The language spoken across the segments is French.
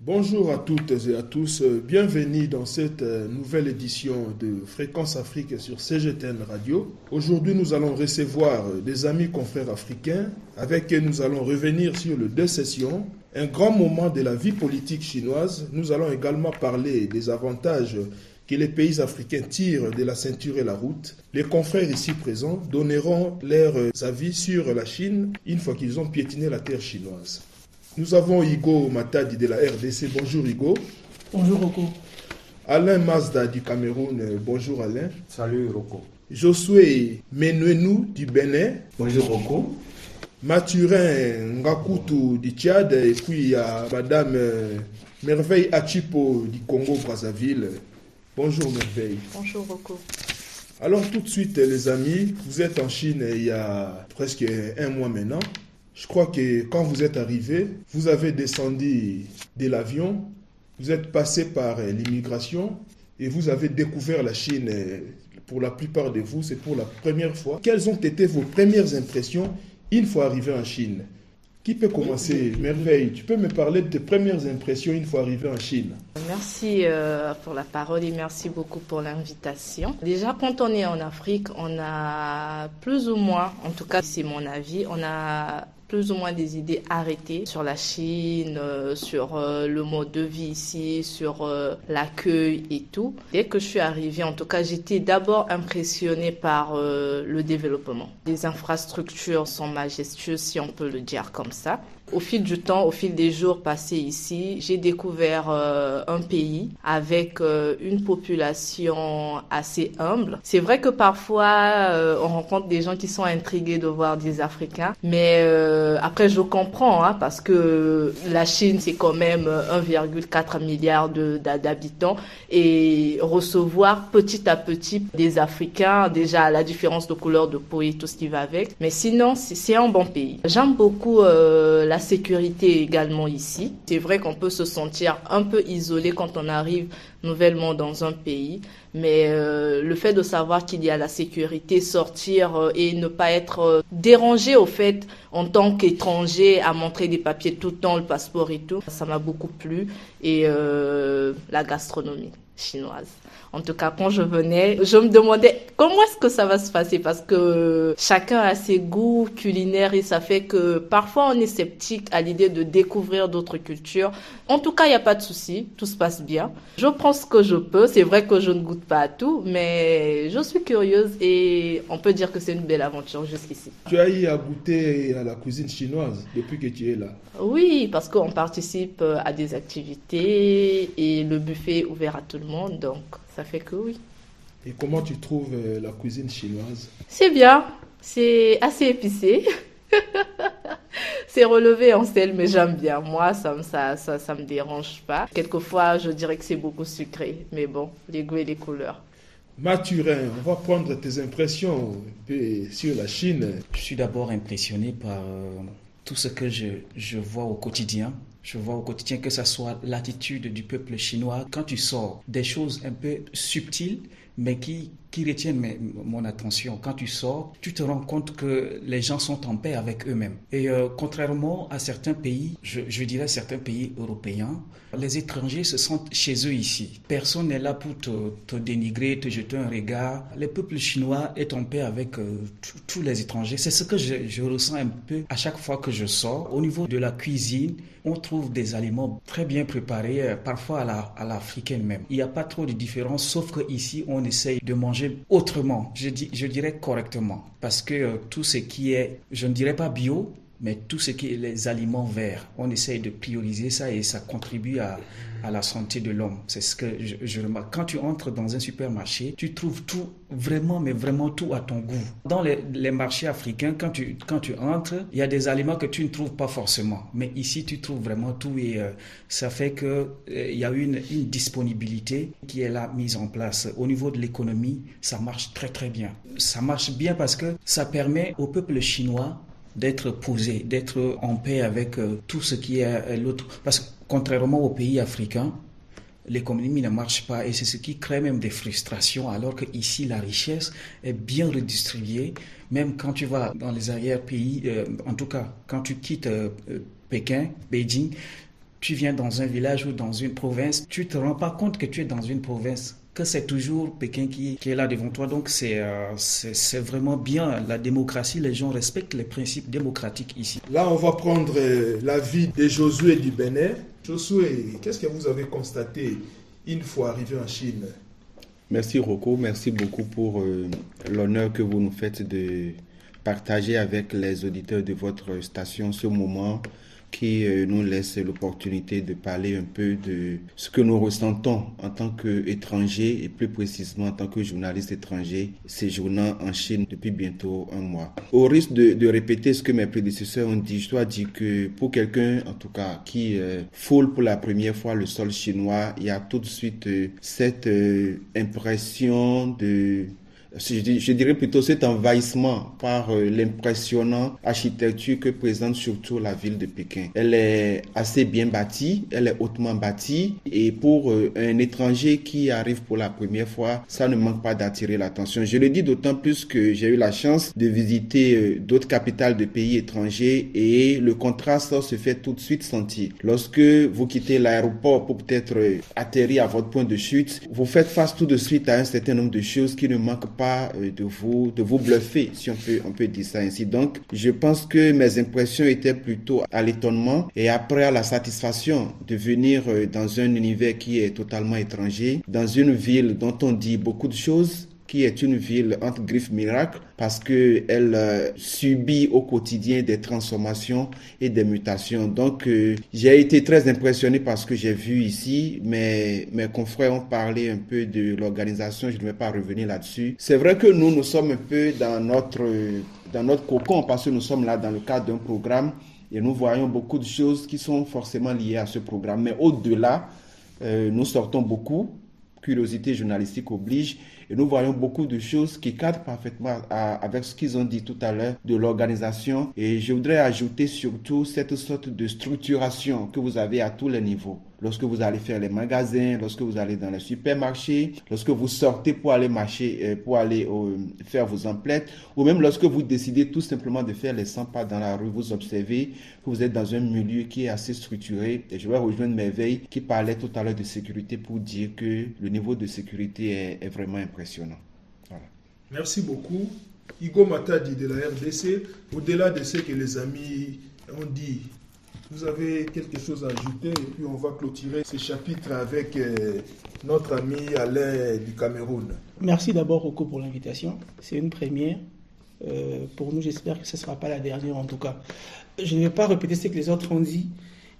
Bonjour à toutes et à tous, bienvenue dans cette euh, nouvelle édition de Fréquence Afrique sur CGTN Radio. Aujourd'hui, nous allons recevoir des amis confrères africains avec qui nous allons revenir sur le deux sessions, un grand moment de la vie politique chinoise. Nous allons également parler des avantages que les pays africains tirent de la ceinture et la route. Les confrères ici présents donneront leurs avis sur la Chine une fois qu'ils ont piétiné la terre chinoise. Nous avons Igo Matadi de la RDC. Bonjour Igo. Bonjour Roko. Alain Mazda du Cameroun. Bonjour Alain. Salut Roko. Josué Menuenou du Bénin. Bonjour Roko. Mathurin Ngakutu du Tchad. Et puis il y a Madame euh, Merveille Achipo du Congo-Brazzaville. Bonjour Merveille. Bonjour Roko. Alors tout de suite les amis, vous êtes en Chine il y a presque un mois maintenant. Je crois que quand vous êtes arrivé, vous avez descendu de l'avion, vous êtes passé par l'immigration et vous avez découvert la Chine. Pour la plupart de vous, c'est pour la première fois. Quelles ont été vos premières impressions une fois arrivé en Chine? Qui peut commencer? Merveille, tu peux me parler de tes premières impressions une fois arrivé en Chine? Merci euh, pour la parole et merci beaucoup pour l'invitation. Déjà, quand on est en Afrique, on a plus ou moins, en tout cas c'est mon avis, on a plus ou moins des idées arrêtées sur la Chine, euh, sur euh, le mode de vie ici, sur euh, l'accueil et tout. Dès que je suis arrivée, en tout cas, j'étais d'abord impressionnée par le développement. Les infrastructures sont majestueuses, si on peut le dire comme ça. Au fil du temps, au fil des jours passés ici, j'ai découvert euh, un pays avec euh, une population assez humble. C'est vrai que parfois, euh, on rencontre des gens qui sont intrigués de voir des Africains, mais après, je comprends, hein, parce que la Chine, c'est quand même 1,4 milliard d'habitants, et recevoir petit à petit des Africains, déjà la différence de couleur de peau et tout ce qui va avec, mais sinon, c'est un bon pays. J'aime beaucoup la la sécurité également ici. C'est vrai qu'on peut se sentir un peu isolé quand on arrive nouvellement dans un pays, mais euh, le fait de savoir qu'il y a la sécurité, sortir euh, et ne pas être euh, dérangé au fait en tant qu'étranger à montrer des papiers tout le temps, le passeport et tout, ça m'a beaucoup plu et la gastronomie chinoise. En tout cas, quand je venais, je me demandais comment est-ce que ça va se passer parce que chacun a ses goûts culinaires et ça fait que parfois on est sceptique à l'idée de découvrir d'autres cultures. En tout cas, il n'y a pas de souci, tout se passe bien. Je prends ce que je peux. C'est vrai que je ne goûte pas à tout, mais je suis curieuse et on peut dire que c'est une belle aventure jusqu'ici. Tu as eu à goûter à la cuisine chinoise depuis que tu es là Oui, parce qu'on participe à des activités et le buffet est ouvert à tout le monde, donc ça fait que oui. Et comment tu trouves euh, la cuisine chinoise? C'est bien, c'est assez épicé. c'est relevé en sel, mais j'aime bien. Moi, ça, ça, ça, ça me dérange pas. Quelquefois, je dirais que c'est beaucoup sucré, mais bon, les goûts et les couleurs. Mathurin, on va prendre tes impressions sur la Chine. Je suis d'abord impressionné par euh, tout ce que je, je vois au quotidien je vois au quotidien que ce soit l'attitude du peuple chinois. Quand tu sors, des choses un peu subtiles, mais qui, qui retiennent mon attention. Quand tu sors, tu te rends compte que les gens sont en paix avec eux-mêmes. Et euh, contrairement à certains pays, je, dirais certains pays européens, les étrangers se sentent chez eux ici. Personne n'est là pour te, dénigrer, te jeter un regard. Le peuple chinois est en paix avec euh, tous les étrangers. C'est ce que je, je ressens un peu à chaque fois que je sors. Au niveau de la cuisine, on trouve des aliments très bien préparés, euh, parfois à l'africaine même. Il n'y a pas trop de différence, sauf qu'ici, on essaye de manger autrement, je, je dirais correctement, parce que euh, tout ce qui est, je ne dirais pas bio, mais tout ce qui est les aliments verts, on essaye de prioriser ça et ça contribue à, à la santé de l'homme. C'est ce que je, remarque. Quand tu entres dans un supermarché, tu trouves tout, vraiment, mais vraiment tout à ton goût. Dans les, marchés africains, quand tu, quand tu entres, il y a des aliments que tu ne trouves pas forcément. Mais ici, tu trouves vraiment tout et euh, ça fait que euh, y a une, une disponibilité qui est là mise en place. Au niveau de l'économie, ça marche très très bien. Ça marche bien parce que ça permet au peuple chinois d'être posé, d'être en paix avec euh, tout ce qui est l'autre. Parce que contrairement aux pays africains, l'économie ne marche pas et c'est ce qui crée même des frustrations alors que ici la richesse est bien redistribuée même quand tu vas dans les arrière-pays euh, en tout cas quand tu quittes euh, Pékin, Beijing tu viens dans un village ou dans une province, tu te rends pas compte que tu es dans une province que c'est toujours Pékin qui, qui, est là devant toi. Donc euh, c'est c'est vraiment bien la démocratie. Les gens respectent les principes démocratiques ici. Là, on va prendre euh, l'avis de Josué du Bénin. Josué, qu'est-ce que vous avez constaté une fois arrivé en Chine? Merci Rocco, merci beaucoup pour euh, l'honneur que vous nous faites de partager avec les auditeurs de votre station ce moment qui euh, nous laisse l'opportunité de parler un peu de ce que nous ressentons en tant qu'étrangers et plus précisément en tant que journaliste étranger séjournant en Chine depuis bientôt un mois. Au risque de, répéter ce que mes prédécesseurs ont dit, je dois dire que pour quelqu'un, en tout cas, qui euh, foule pour la première fois le sol chinois, il y a tout de suite euh, cette impression de je, dirais plutôt cet envahissement par euh, l'impressionnant architecture que présente surtout la ville de Pékin. Elle est assez bien bâtie, elle est hautement bâtie et pour euh, un étranger qui arrive pour la première fois, ça ne manque pas d'attirer l'attention. Je le dis d'autant plus que j'ai eu la chance de visiter euh, d'autres capitales de pays étrangers et le contraste se fait tout de suite sentir. Lorsque vous quittez l'aéroport pour peut-être atterrir à votre point de chute, vous faites face tout de suite à un certain nombre de choses qui ne manquent pas euh, de vous, de vous bluffer, si on peut, on peut dire ça ainsi. Donc, je pense que mes impressions étaient plutôt à l'étonnement et après à la satisfaction de venir euh, dans un univers qui est totalement étranger, dans une ville dont on dit beaucoup de choses qui est une ville entre griffes miracles parce que elle euh, subit au quotidien des transformations et des mutations. Donc euh, j'ai été très impressionné par ce que j'ai vu ici, mes confrères ont parlé un peu de l'organisation, je ne vais pas revenir là-dessus. C'est vrai que nous nous sommes un peu dans notre dans notre cocon parce que nous sommes là dans le cadre d'un programme et nous voyons beaucoup de choses qui sont forcément liées à ce programme. Mais au-delà, euh, nous sortons beaucoup, curiosité journalistique oblige, et nous voyons beaucoup de choses qui cadrent parfaitement avec ce qu'ils ont dit tout à l'heure de l'organisation. Et je voudrais ajouter surtout cette sorte de structuration que vous avez à tous les niveaux lorsque vous allez faire les magasins, lorsque vous allez dans les supermarchés, lorsque vous sortez pour aller marcher, euh, pour aller euh, faire vos emplettes, ou même lorsque vous décidez tout simplement de faire les 100 pas dans la rue, vous observez que vous êtes dans un milieu qui est assez structuré. Et je vais rejoindre Merveille qui parlait tout à l'heure de sécurité pour dire que le niveau de sécurité est, vraiment impressionnant. Merci beaucoup. Igo Matadi de la RDC, au-delà de ce que les amis ont dit vous avez quelque chose à ajouter et puis on va clôturer ce chapitre avec euh, notre ami Alain du Cameroun. Merci d'abord Rocco pour l'invitation. C'est une première. Euh, pour nous, j'espère que ce ne sera pas la dernière en tout cas. Je ne vais pas répéter ce que les autres ont dit,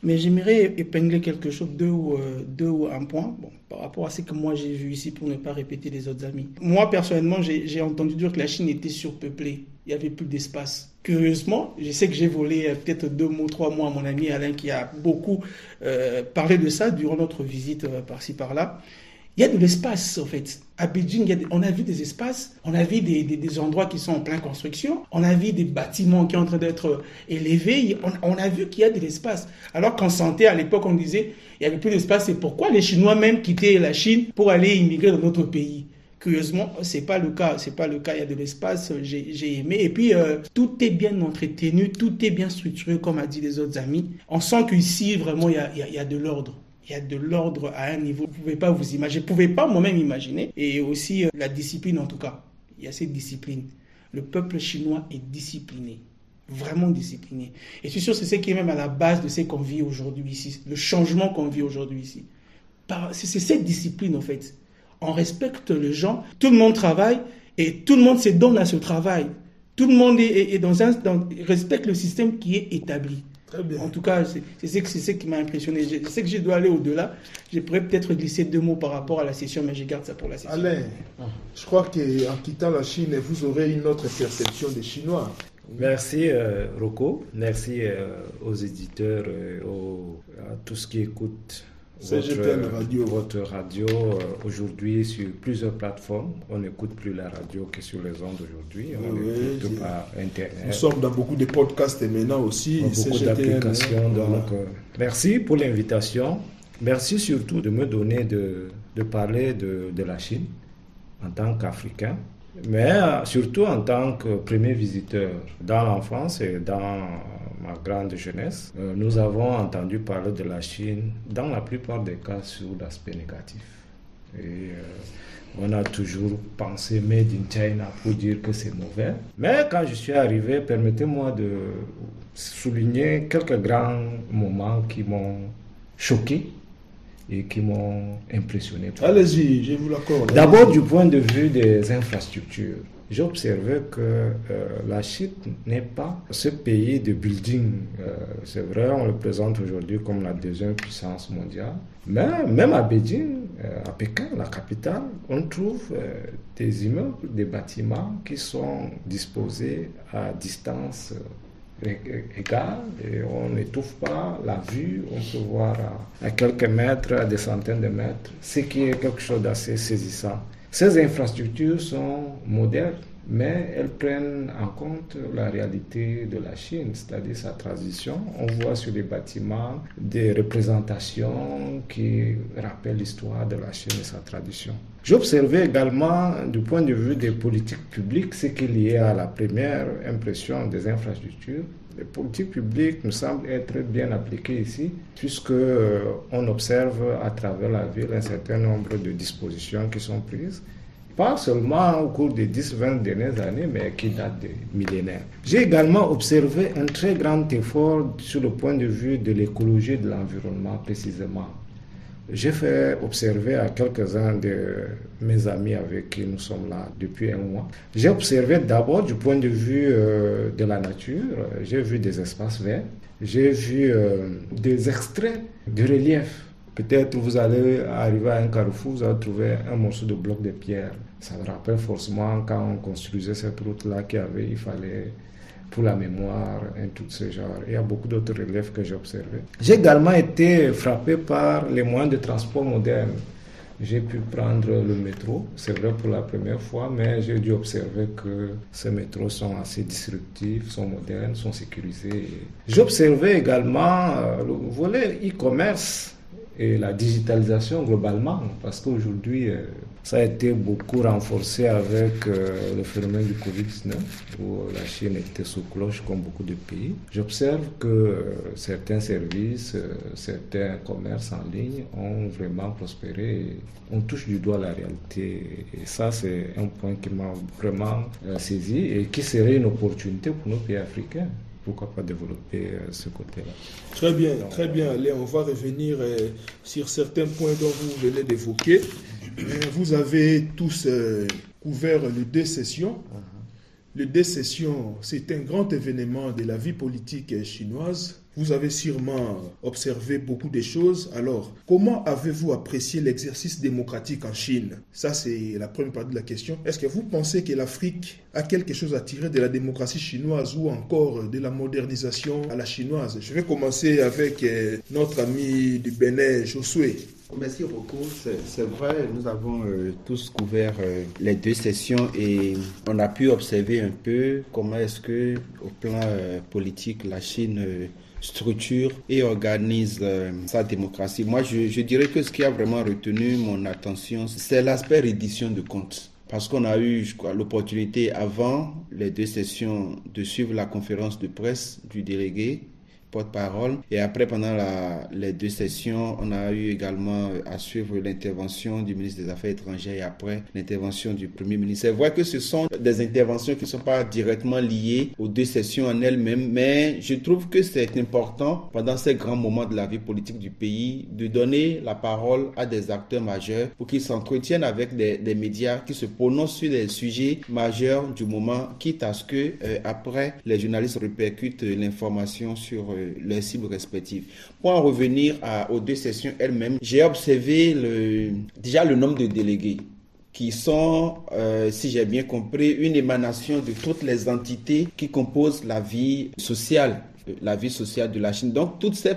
mais j'aimerais épingler quelque chose, deux ou, euh, deux ou un point, par rapport à ce que moi j'ai vu ici pour ne pas répéter les autres amis. Moi, personnellement, j'ai entendu dire que la Chine était surpeuplée. Il n'y avait plus d'espace curieusement, je sais que j'ai volé euh, peut-être deux mots, trois mots à mon ami Alain qui a beaucoup euh, parlé de ça durant notre visite par-ci par-là. Il y a de l'espace, en fait. À Beijing, on a vu des espaces, on a vu des, des, endroits qui sont en pleine construction, on a vu des bâtiments qui sont en train d'être élevés, on, a vu qu'il y a de l'espace. Alors qu'en santé, à l'époque, on disait, il n'y avait plus d'espace, c'est pourquoi les Chinois même quittaient la Chine pour aller immigrer dans notre pays? Curieusement, c'est pas le cas. C'est pas le cas. Il y a de l'espace. J'ai aimé. Et puis euh, tout est bien entretenu, tout est bien structuré, comme a dit les autres amis. On sent qu'ici vraiment il y a, il y a de l'ordre. Il y a de l'ordre à un niveau. Vous pouvez pas vous imaginer. Je pouvais pas moi-même imaginer. Et aussi euh, la discipline en tout cas. Il y a cette discipline. Le peuple chinois est discipliné vraiment discipliné. Et je suis sûr c'est ce qui est même à la base de ce qu'on vit aujourd'hui ici, le changement qu'on vit aujourd'hui ici. C'est cette discipline, en fait on respecte les gens, tout le monde travaille et tout le monde se donne à ce travail. Tout le monde est, dans un, respecte le système qui est établi. En tout cas, c'est ce, qui m'a impressionné. Je sais que je dois aller au-delà. Je pourrais peut-être glisser deux mots par rapport à la session, mais je garde ça pour la session. Alain, je crois qu'en quittant la Chine, vous aurez une autre perception des Chinois. Merci euh, Rocco, merci euh, aux éditeurs, euh, à tous qui écoutent votre, radio. Votre radio euh, aujourd'hui sur plusieurs plateformes. On n'écoute plus la radio que sur les ondes aujourd'hui. On écoute par Internet. Nous sommes dans beaucoup de podcasts et maintenant aussi. Beaucoup d'applications. Donc, euh, merci pour l'invitation. Merci surtout de me donner de, de parler de, de la Chine en tant qu'Africain mais surtout en tant que premier visiteur. Dans l'enfance et dans ma grande jeunesse, euh, nous avons entendu parler de la Chine, dans la plupart des cas, sur l'aspect négatif. Et euh, on a toujours pensé Made in China pour dire que c'est mauvais. Mais quand je suis arrivé, permettez-moi de souligner quelques grands moments qui m'ont choqué et qui m'ont impressionné. Allez-y, je vous l'accorde. D'abord du point de vue des infrastructures. J'ai observé que euh, la Chine n'est pas ce pays de building. Euh, c'est vrai, on le présente aujourd'hui comme la deuxième puissance mondiale. Mais même à Beijing, euh, à Pékin, la capitale, on trouve des immeubles, des bâtiments qui sont disposés à distance égale et on n'étouffe pas la vue, on peut voir à, quelques mètres, à des centaines de mètres, ce qui est quelque chose d'assez saisissant. Ces infrastructures sont modernes, mais elles prennent en compte la réalité de la Chine, c'est-à-dire sa transition. On voit sur les bâtiments des représentations qui rappellent l'histoire de la Chine et sa tradition. J'observais également, du point de vue des politiques publiques, ce qui est lié à la première impression des infrastructures. Les politiques publiques me semblent être bien appliquées ici, puisque euh, on observe à travers la ville un certain nombre de dispositions qui sont prises pas seulement au cours des 10-20 dernières années, mais qui datent des millénaires. J'ai également observé un très grand effort sur le point de vue de l'écologie et de l'environnement précisément. J'ai fait observer à quelques-uns de mes amis avec qui nous sommes là depuis un mois. J'ai observé d'abord du point de vue euh, de la nature, j'ai vu des espaces verts, j'ai vu euh, des extraits de relief. Peut-être vous allez arriver à un carrefour, vous allez trouver un morceau de bloc de pierre. Ça me rappelle forcément quand on construisait cette route-là qu'il avait, il fallait pour la mémoire, et tout ce genre. Il y a beaucoup d'autres relèves que j'ai observés. J'ai également été frappé par les moyens de transport modernes. J'ai pu prendre le métro, c'est vrai pour la première fois, mais j'ai dû observer que ces métros sont assez disruptifs, sont modernes, sont sécurisés. J'ai observé également euh, le volet e-commerce et la digitalisation globalement, parce qu'aujourd'hui, euh, ça a été beaucoup renforcé avec euh, le phénomène du Covid-19, où la Chine était sous cloche comme beaucoup de pays. J'observe que euh, certains services, euh, certains commerces en ligne ont vraiment prospéré. On touche du doigt la réalité. Et ça, c'est un point qui m'a vraiment saisi et qui serait une opportunité pour nos pays africains pourquoi pas développer ce côté-là. Très bien, très bien. Allez, on va revenir sur certains points dont vous venez d'évoquer. Vous avez tous euh, couvert les deux sessions. Les deux sessions, c'est un grand événement de la vie politique chinoise. Vous avez sûrement observé beaucoup de choses. Alors, comment avez-vous apprécié l'exercice démocratique en Chine? Ça, c'est la première partie de la question. Est-ce que vous pensez que l'Afrique a quelque chose à tirer de la démocratie chinoise ou encore de la modernisation à la chinoise? Je vais commencer avec euh, notre ami du Bénin, Josué. Merci beaucoup. C'est vrai, nous avons euh, tous couvert euh, les deux sessions et on a pu observer un peu comment est-ce que, au plan euh, politique, la Chine structure et organise sa démocratie. Moi, je, dirais que ce qui a vraiment retenu mon attention, c'est l'aspect reddition de comptes. Parce qu'on a eu l'opportunité avant les deux sessions de suivre la conférence de presse du délégué porte-parole. Et après, pendant les deux sessions, on a eu également à suivre l'intervention du ministre des Affaires étrangères et après l'intervention du Premier ministre. C'est vrai que ce sont des interventions qui ne sont pas directement liées aux deux sessions en elles-mêmes, mais je trouve que c'est important pendant ces grands moments de la vie politique du pays de donner la parole à des acteurs majeurs pour qu'ils s'entretiennent avec des, médias qui se prononcent sur des sujets majeurs du moment, quitte à ce que euh, après les journalistes répercutent l'information sur euh, leurs cibles respectives. Pour en revenir aux deux sessions elles-mêmes, j'ai observé déjà le nombre de délégués qui sont, euh, si j'ai bien compris, une émanation de toutes les entités qui composent la vie sociale, la vie sociale de la Chine. Donc toutes ces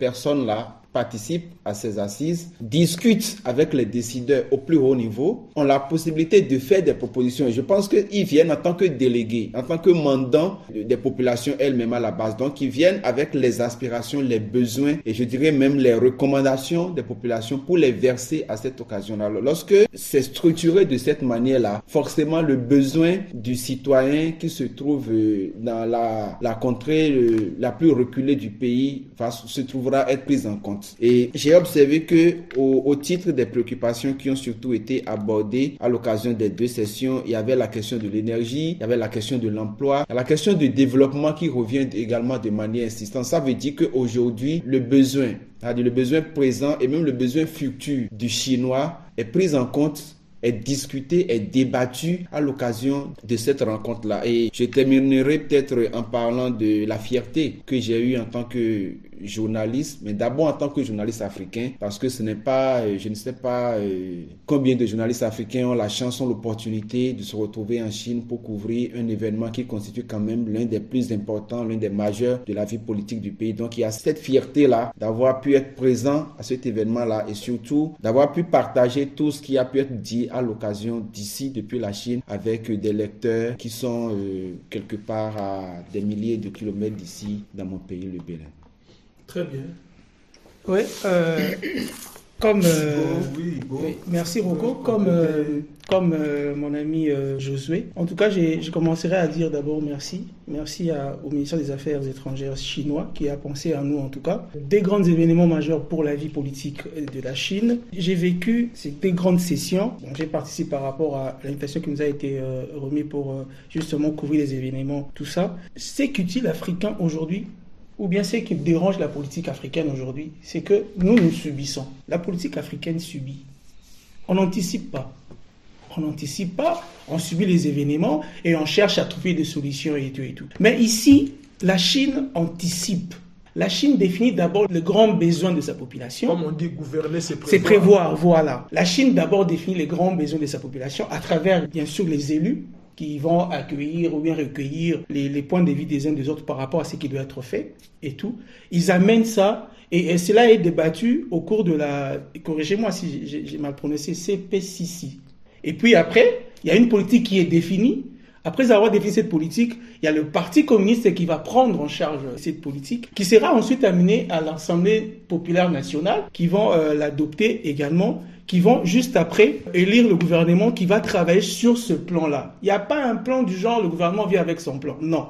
personnes-là participent à ces assises, discutent avec les décideurs au plus haut niveau, ont la possibilité de faire des propositions. Et je pense qu'ils viennent en tant que délégués, en tant que mandants des populations elles-mêmes à la base. Donc, ils viennent avec les aspirations, les besoins et je dirais même les recommandations des populations pour les verser à cette occasion-là. Lorsque c'est structuré de cette manière-là, forcément le besoin du citoyen qui se trouve euh, dans la, la contrée euh, la plus reculée du pays va, se trouvera être prise en compte. Et j'ai observé que au, titre des préoccupations qui ont surtout été abordées à l'occasion des deux sessions, il y avait la question de l'énergie, il y avait la question de l'emploi, la question du développement qui revient également de manière insistante. Ça veut dire qu'aujourd'hui, le besoin, le besoin présent et même le besoin futur du chinois est pris en compte est discuté, est débattu à l'occasion de cette rencontre-là. Et je terminerai peut-être en parlant de la fierté que j'ai eue en tant que journaliste, mais d'abord en tant que journaliste africain, parce que ce n'est pas, euh, je ne sais pas euh, combien de journalistes africains ont la chance, ont l'opportunité de se retrouver en Chine pour couvrir un événement qui constitue quand même l'un des plus importants, l'un des majeurs de la vie politique du pays. Donc il y a cette fierté-là d'avoir pu être présent à cet événement-là et surtout d'avoir pu partager tout ce qui a pu être dit à l'occasion d'ici, depuis la Chine, avec des lecteurs qui sont euh, quelque part à des milliers de kilomètres d'ici, dans mon pays, le Bénin. Très bien. Oui, euh, comme. Euh, oui, merci Rocco. Comme, euh, comme mon ami Josué. En tout cas, je commencerai à dire d'abord merci. Merci au ministère des Affaires étrangères chinois qui a pensé à nous en tout cas. Des grands événements majeurs pour la vie politique de la Chine. J'ai vécu ces des grandes sessions. J'ai participé par rapport à l'invitation qui nous a été remise pour justement couvrir les événements, tout ça. C'est qu'utile africain aujourd'hui ou bien ce qui dérange la politique africaine aujourd'hui, c'est que nous, nous subissons. La politique africaine subit. On n'anticipe pas. On n'anticipe pas, on subit les événements et on cherche à trouver des solutions et tout et tout. Mais ici, la Chine anticipe. La Chine définit d'abord le grand besoin de sa population. Comme on dit, gouverner, c'est prévoir. C'est prévoir, voilà. La Chine d'abord définit les grands besoins de sa population à travers, bien sûr, les élus, qui vont accueillir ou bien recueillir les, points de vue des uns des autres par rapport à ce qui doit être fait et tout. Ils amènent ça et, cela est débattu au cours de la, corrigez-moi si j'ai mal prononcé, CPCC. Et puis après, il y a une politique qui est définie. Après avoir défini cette politique, il y a le Parti communiste qui va prendre en charge cette politique, qui sera ensuite amenée à l'Assemblée populaire nationale, qui vont euh, l'adopter également qui vont juste après élire le gouvernement qui va travailler sur ce plan-là. Il n'y a pas un plan du genre le gouvernement vient avec son plan. Non.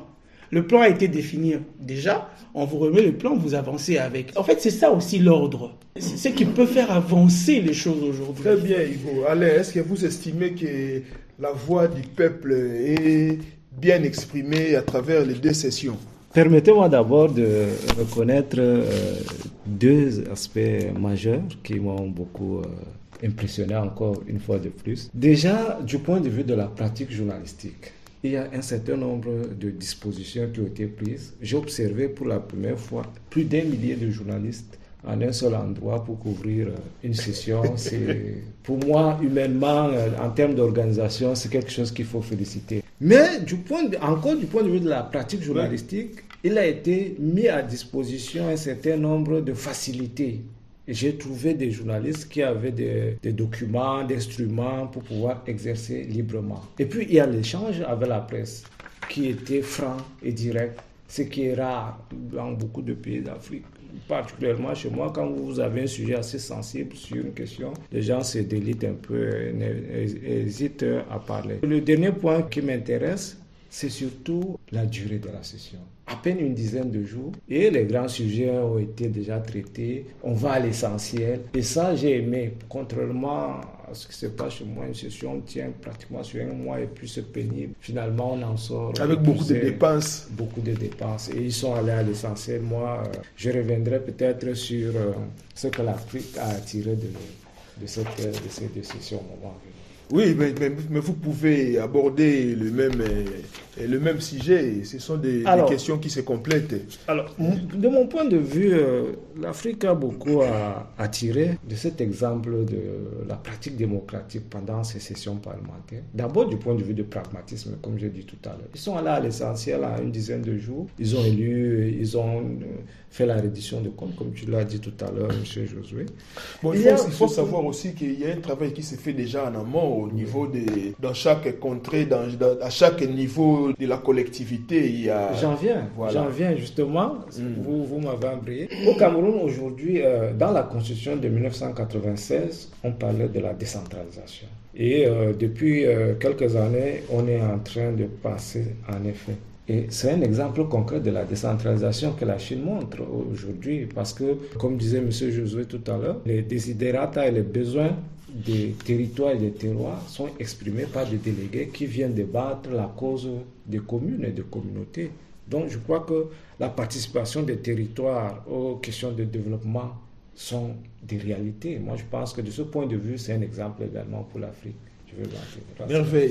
Le plan a été défini déjà. On vous remet le plan, vous avancez avec. En fait, c'est ça aussi l'ordre. C'est ce qui peut faire avancer les choses aujourd'hui. Très bien, Ivo. Allez, est-ce que vous estimez que la voix du peuple est bien exprimée à travers les deux sessions Permettez-moi d'abord de reconnaître euh, deux aspects majeurs qui m'ont beaucoup euh, impressionné encore une fois de plus. Déjà, du point de vue de la pratique journalistique, il y a un certain nombre de dispositions qui ont été prises. J'ai observé pour la première fois plus d'un millier de journalistes en un seul endroit pour couvrir euh, une session. C'est pour moi, humainement, euh, en termes d'organisation, c'est quelque chose qu'il faut féliciter. Mais du point encore du point de vue de la pratique journalistique, il a été mis à disposition un certain nombre de facilités j'ai trouvé des journalistes qui avaient des, des documents, des instruments pour pouvoir exercer librement. Et puis, il y a l'échange avec la presse qui était franc et direct, ce qui est rare dans beaucoup de pays d'Afrique. Particulièrement chez moi, quand vous avez un sujet assez sensible sur une question, les gens se délitent un peu, hésitent à parler. Le dernier point qui m'intéresse, c'est surtout la durée de la session à peine une dizaine de jours et les grands sujets ont été déjà traités. On va à l'essentiel. Et ça, j'ai aimé. Contrairement à ce qui se passe chez moi, une session tient pratiquement sur un mois et plus c'est pénible. Finalement, on en sort. Avec beaucoup de dépenses. Beaucoup de dépenses. Et ils sont allés à l'essentiel. Moi, euh, je reviendrai peut-être sur euh, ce que l'Afrique a attiré de, de, cette, de ces deux sessions au moment Oui, mais, mais, vous pouvez aborder le même, euh, le même sujet. Ce sont des, questions qui se complètent. Alors, de mon point de vue, euh, l'Afrique a beaucoup à, à, tirer de cet exemple de la pratique démocratique pendant ces sessions parlementaires. D'abord, du point de vue du pragmatisme, comme j'ai dit tout à l'heure. Ils sont allés à l'essentiel à une dizaine de jours. Ils ont élu, ils ont euh, fait la reddition de comptes, comme tu l'as dit tout à l'heure, M. Josué. Bon, il, faut, il faut savoir aussi qu'il y a un travail qui se fait déjà en amont au niveau des, dans chaque contrée, dans, à chaque niveau de la collectivité. Il y a, j'en viens, j'en viens justement. Mm. Vous, vous m'avez embrayé. Au Cameroun aujourd'hui, euh, dans la constitution de 1996, on parlait de la décentralisation. Et euh, depuis euh, quelques années, on est en train de passer en effet et c'est un exemple concret de la décentralisation que la Chine montre aujourd'hui, parce que, comme disait M. Josué tout à l'heure, les desiderata et les besoins des territoires et des terroirs sont exprimés par des délégués qui viennent débattre la cause des communes et des communautés. Donc je crois que la participation des territoires aux questions de développement sont des réalités. Moi je pense que de ce point de vue, c'est un exemple également pour l'Afrique. Je Merveille.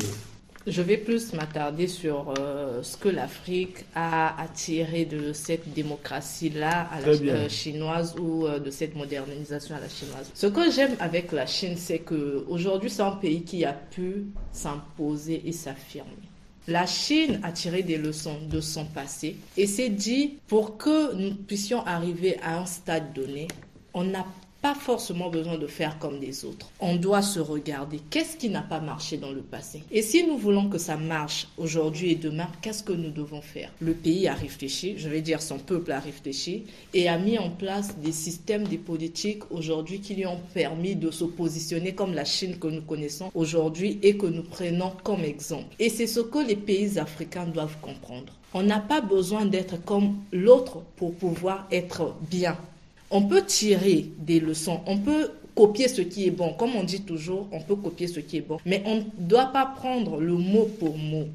Je vais plus m'attarder sur euh, ce que l'Afrique a attiré de cette démocratie-là à la euh, chinoise ou euh, de cette modernisation à la chinoise. Ce que j'aime avec la Chine, c'est que aujourd'hui c'est un pays qui a pu s'imposer et s'affirmer. La Chine a tiré des leçons de son passé et s'est dit pour que nous puissions arriver à un stade donné, on n'a pas forcément besoin de faire comme les autres. On doit se regarder. Qu'est-ce qui n'a pas marché dans le passé? Et si nous voulons que ça marche aujourd'hui et demain, qu'est-ce que nous devons faire? Le pays a réfléchi, je vais dire son peuple a réfléchi, et a mis en place des systèmes, des politiques aujourd'hui qui lui ont permis de se positionner comme la Chine que nous connaissons aujourd'hui et que nous prenons comme exemple. Et c'est ce que les pays africains doivent comprendre. On n'a pas besoin d'être comme l'autre pour pouvoir être bien on peut tirer des leçons, on peut copier ce qui est bon. Comme on dit toujours, on peut copier ce qui est bon. Mais on ne doit pas prendre le mot pour mot.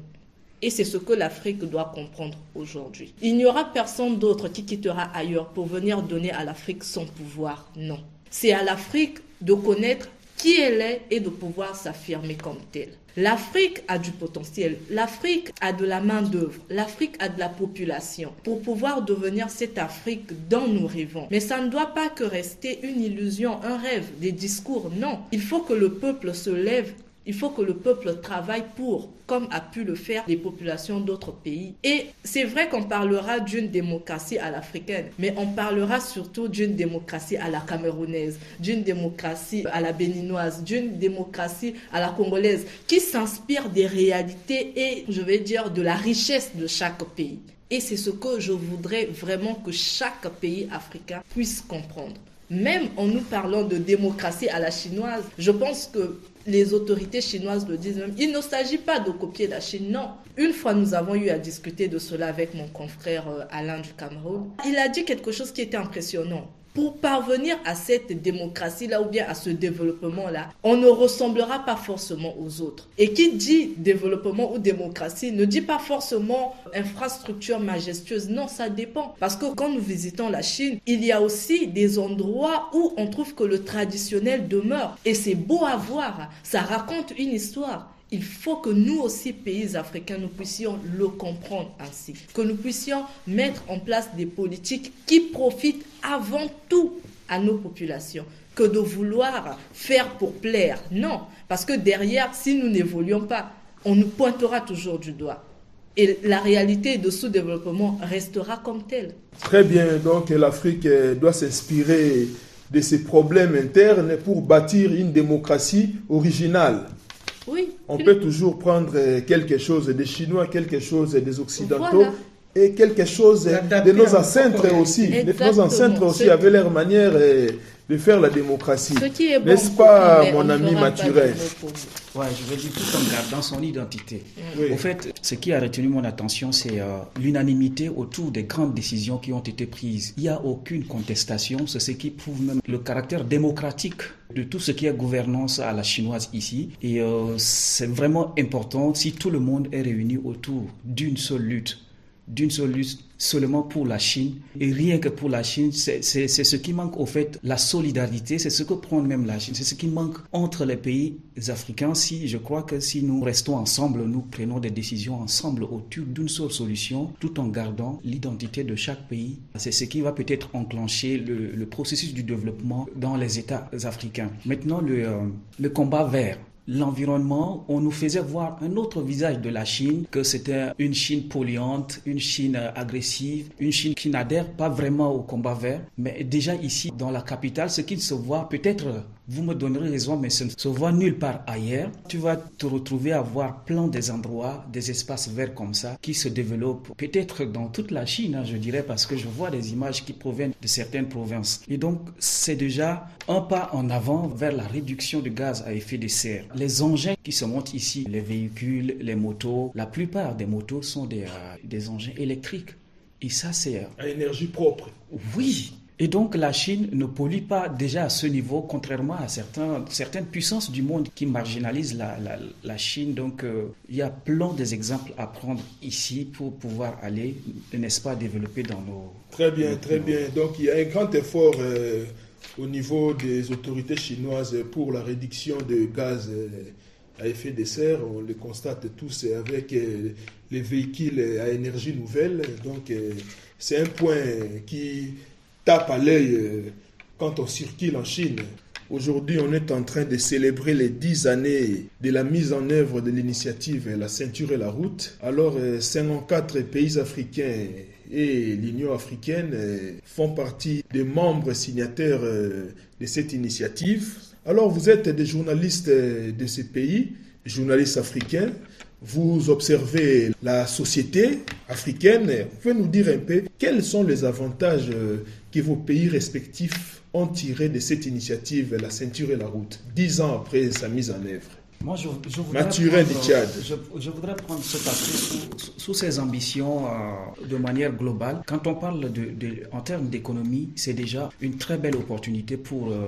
Et c'est ce que l'Afrique doit comprendre aujourd'hui. Il n'y aura personne d'autre qui quittera ailleurs pour venir donner à l'Afrique son pouvoir. Non. C'est à l'Afrique de connaître qui elle est et de pouvoir s'affirmer comme telle. L'Afrique a du potentiel, l'Afrique a de la main-d'œuvre, l'Afrique a de la population pour pouvoir devenir cette Afrique dont nous rêvons. Mais ça ne doit pas que rester une illusion, un rêve, des discours. Non, il faut que le peuple se lève il faut que le peuple travaille pour, comme a pu le faire les populations d'autres pays. Et c'est vrai qu'on parlera d'une démocratie à l'africaine, mais on parlera surtout d'une démocratie à la camerounaise, d'une démocratie à la béninoise, d'une démocratie à la congolaise, qui s'inspire des réalités et, je vais dire, de la richesse de chaque pays. Et c'est ce que je voudrais vraiment que chaque pays africain puisse comprendre. Même en nous parlant de démocratie à la chinoise, je pense que les autorités chinoises le disent même, il ne s'agit pas de copier la Chine, non. Une fois, nous avons eu à discuter de cela avec mon confrère euh, Alain du Cameroun. Il a dit quelque chose qui était impressionnant pour parvenir à cette démocratie-là ou bien à ce développement-là, on ne ressemblera pas forcément aux autres. Et qui dit développement ou démocratie ne dit pas forcément infrastructure majestueuse. Non, ça dépend. Parce que quand nous visitons la Chine, il y a aussi des endroits où on trouve que le traditionnel demeure. Et c'est beau à voir. Ça raconte une histoire il faut que nous aussi, pays africains, nous puissions le comprendre ainsi. Que nous puissions mettre en place des politiques qui profitent avant tout à nos populations que de vouloir faire pour plaire. Non, parce que derrière, si nous n'évoluons pas, on nous pointera toujours du doigt. Et la réalité de sous-développement restera comme telle. Très bien, donc l'Afrique doit s'inspirer de ses problèmes internes pour bâtir une démocratie originale. Oui. On peut toujours prendre euh, quelque chose des Chinois, quelque chose des Occidentaux. Et quelque chose de nos ancêtres aussi. Nos ancêtres aussi avaient leur manière euh, de faire la démocratie. N'est-ce pas, mon ami Mathurel Ouais, je veux dire tout en gardant son identité. Au fait, ce qui a retenu mon attention, c'est euh, l'unanimité autour des grandes décisions qui ont été prises. Il n'y a aucune contestation, c'est ce qui prouve même le caractère démocratique de tout ce qui est gouvernance à la chinoise ici. Et euh, c'est vraiment important si tout le monde est réuni autour d'une seule lutte d'une seule lutte seulement pour la Chine. Et rien que pour la Chine, c'est ce qui manque au fait, la solidarité, c'est ce que prend même la Chine, c'est ce qui manque entre les pays africains. Si je crois que si nous restons ensemble, nous prenons des décisions ensemble autour d'une seule solution, tout en gardant l'identité de chaque pays, c'est ce qui va peut-être enclencher le, processus du développement dans les États africains. Maintenant, le, euh, le combat vert l'environnement, on nous faisait voir un autre visage de la Chine, que c'était une Chine polluante, une Chine agressive, une Chine qui n'adhère pas vraiment au combat vert. Mais déjà ici, dans la capitale, ce qui se voit peut-être vous me donnerez raison, mais ça ne se voit nulle part ailleurs. Tu vas te retrouver à voir plein des endroits, des espaces verts comme ça, qui se développent peut-être dans toute la Chine, hein, je dirais, parce que je vois des images qui proviennent de certaines provinces. Et donc, c'est déjà un pas en avant vers la réduction de gaz à effet de serre. Les engins qui se montent ici, les véhicules, les motos, la plupart des motos sont des, euh, des engins électriques. Et ça, c'est... Euh, à énergie propre. Oui, et donc la Chine ne pollue pas déjà à ce niveau, contrairement à certains, certaines puissances du monde qui marginalisent la, la, la Chine. Donc euh, il y a plein d'exemples à prendre ici pour pouvoir aller, n'est-ce pas, développer dans nos... Très bien, très bien. Donc il y a un grand effort euh, au niveau des autorités chinoises pour la réduction de gaz. Euh, à effet de serre, on le constate tous avec les véhicules à énergie nouvelle. Donc, c'est un point qui tape à l'œil euh, quand on circule en Chine. Aujourd'hui, on est en train de célébrer les dix années de la mise en œuvre de l'initiative La ceinture et la route. Alors, 54 euh, pays africains et l'Union africaine euh, font partie des membres signataires de cette initiative. Alors, vous êtes des journalistes de ces pays, journalistes africains. Vous observez la société africaine. Vous pouvez nous dire un peu quels sont les avantages vos pays respectifs ont tiré de cette initiative La ceinture et la route, dix ans après sa mise en œuvre moi, je, je voudrais prendre, je, je, voudrais prendre ce sous, sous, ses ambitions euh, de manière globale. Quand on parle de, de en termes d'économie, c'est déjà une très belle opportunité pour euh,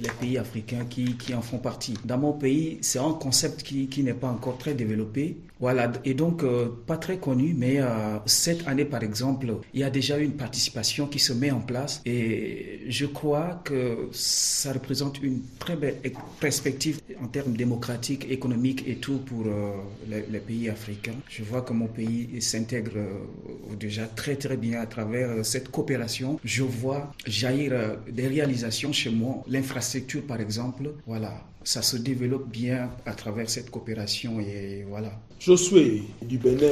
les pays africains qui, qui, en font partie. Dans mon pays, c'est un concept qui, qui n'est pas encore très développé. Voilà, et donc euh, pas très connu, mais cette année, par exemple, il y a déjà une participation qui se met en place et je crois que ça représente une très belle perspective en termes démocratiques économique et tout pour euh, les, pays africains. Je vois que mon pays s'intègre euh, déjà très très bien à travers euh, cette coopération. Je vois jaillir des réalisations chez moi, l'infrastructure par exemple. Voilà, ça se développe bien à travers cette coopération et voilà. Josué du Bénin,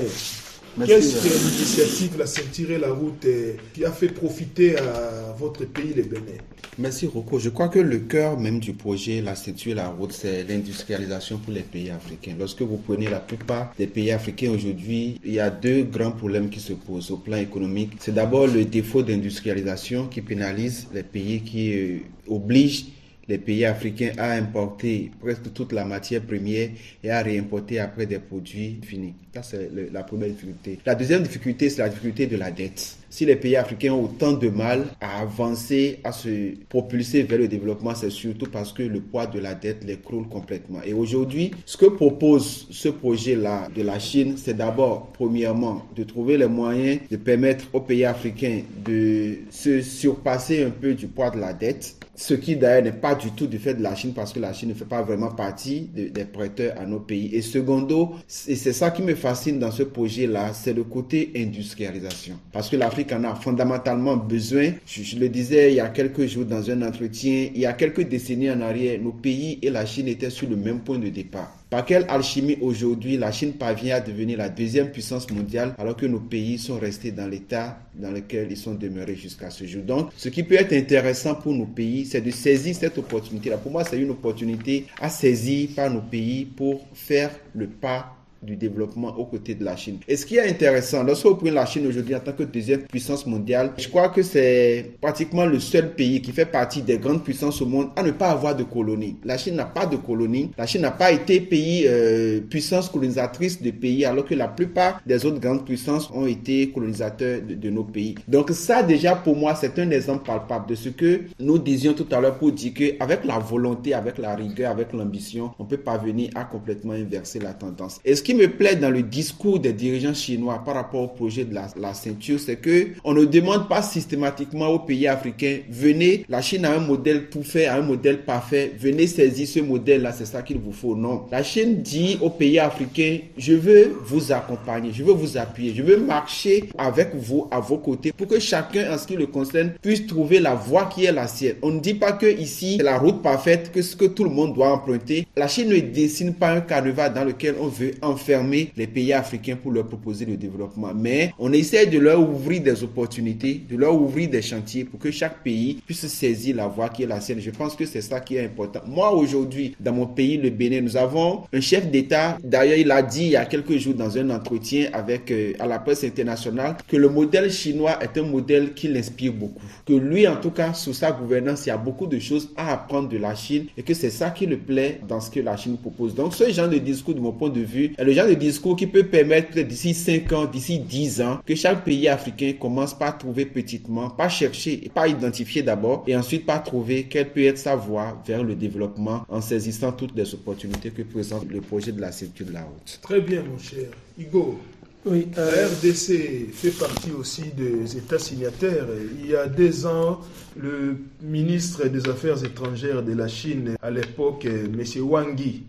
Qu'est-ce que l'initiative La ceinture et la route qui a fait profiter à votre pays, le Bénin Merci Rocco. Je crois que le cœur même du projet La ceinture et la route, c'est l'industrialisation pour les pays africains. Lorsque vous prenez la plupart des pays africains aujourd'hui, il y a deux grands problèmes qui se posent au plan économique. C'est d'abord le défaut d'industrialisation qui pénalise les pays qui euh, obligent les pays africains à importer presque toute la matière première et à réimporter après des produits finis. Ça, c'est la première difficulté. La deuxième difficulté, c'est la difficulté de la dette. Si les pays africains ont autant de mal à avancer, à se propulser vers le développement, c'est surtout parce que le poids de la dette les croule complètement. Et aujourd'hui, ce que propose ce projet-là de la Chine, c'est d'abord, premièrement, de trouver les moyens de permettre aux pays africains de se surpasser un peu du poids de la dette ce qui d'ailleurs n'est pas du tout du fait de la Chine parce que la Chine ne fait pas vraiment partie des prêteurs à nos pays. Et secondo, et c'est ça qui me fascine dans ce projet-là, c'est le côté industrialisation. Parce que l'Afrique en a fondamentalement besoin. Je, le disais il y a quelques jours dans un entretien, il y a quelques décennies en arrière, nos pays et la Chine étaient sur le même point de départ. Par quelle alchimie aujourd'hui la Chine parvient à devenir la deuxième puissance mondiale alors que nos pays sont restés dans l'état dans lequel ils sont demeurés jusqu'à ce jour? Donc, ce qui peut être intéressant pour nos pays, c'est de saisir cette opportunité-là. Pour moi, c'est une opportunité à saisir par nos pays pour faire le pas du développement aux côtés de la Chine. Et ce qui est intéressant, lorsque vous prenez la Chine aujourd'hui en tant que deuxième puissance mondiale, je crois que c'est pratiquement le seul pays qui fait partie des grandes puissances au monde à ne pas avoir de colonies. La Chine n'a pas de colonies. La Chine n'a pas été pays euh, puissance colonisatrice de pays, alors que la plupart des autres grandes puissances ont été colonisateurs de, nos pays. Donc ça déjà pour moi c'est un exemple palpable de ce que nous disions tout à l'heure pour dire qu'avec la volonté, avec la rigueur, avec l'ambition, on peut parvenir à complètement inverser la tendance. Ce qui qui me plaît dans le discours des dirigeants chinois par rapport au projet de la, ceinture, c'est que on ne demande pas systématiquement aux pays africains, venez, la Chine a un modèle tout fait, a un modèle parfait, venez saisir ce modèle-là, c'est ça qu'il vous faut. Non. La Chine dit aux pays africains, je veux vous accompagner, je veux vous appuyer, je veux marcher avec vous, à vos côtés, pour que chacun, en ce qui le concerne, puisse trouver la voie qui est la sienne. On ne dit pas que ici, la route parfaite, que ce que tout le monde doit emprunter. La Chine ne dessine pas un carnaval dans lequel on veut enfermer les pays africains pour leur proposer le développement. Mais on essaie de leur ouvrir des opportunités, de leur ouvrir des chantiers pour que chaque pays puisse saisir la voie qui est la sienne. Je pense que c'est ça qui est important. Moi, aujourd'hui, dans mon pays, le Bénin, nous avons un chef d'État. D'ailleurs, il a dit il y a quelques jours dans un entretien avec euh, à la presse internationale que le modèle chinois est un modèle qui l'inspire beaucoup. Que lui, en tout cas, sous sa gouvernance, il y a beaucoup de choses à apprendre de la Chine et que c'est ça qui le plaît dans ce que la Chine propose. Donc, ce genre de discours, de mon point de vue, est le genre de discours qui peut permettre d'ici 5 ans, d'ici 10 ans, que chaque pays africain commence par trouver petitement, par chercher et par identifier d'abord et ensuite par trouver quelle peut être sa voie vers le développement en saisissant toutes les opportunités que présente le projet de la ceinture de la route. Très bien, mon cher. Hugo, oui, La euh, RDC fait partie aussi des États signataires. Il y a deux ans, le ministre des Affaires étrangères de la Chine, à l'époque, M. Wang Yi,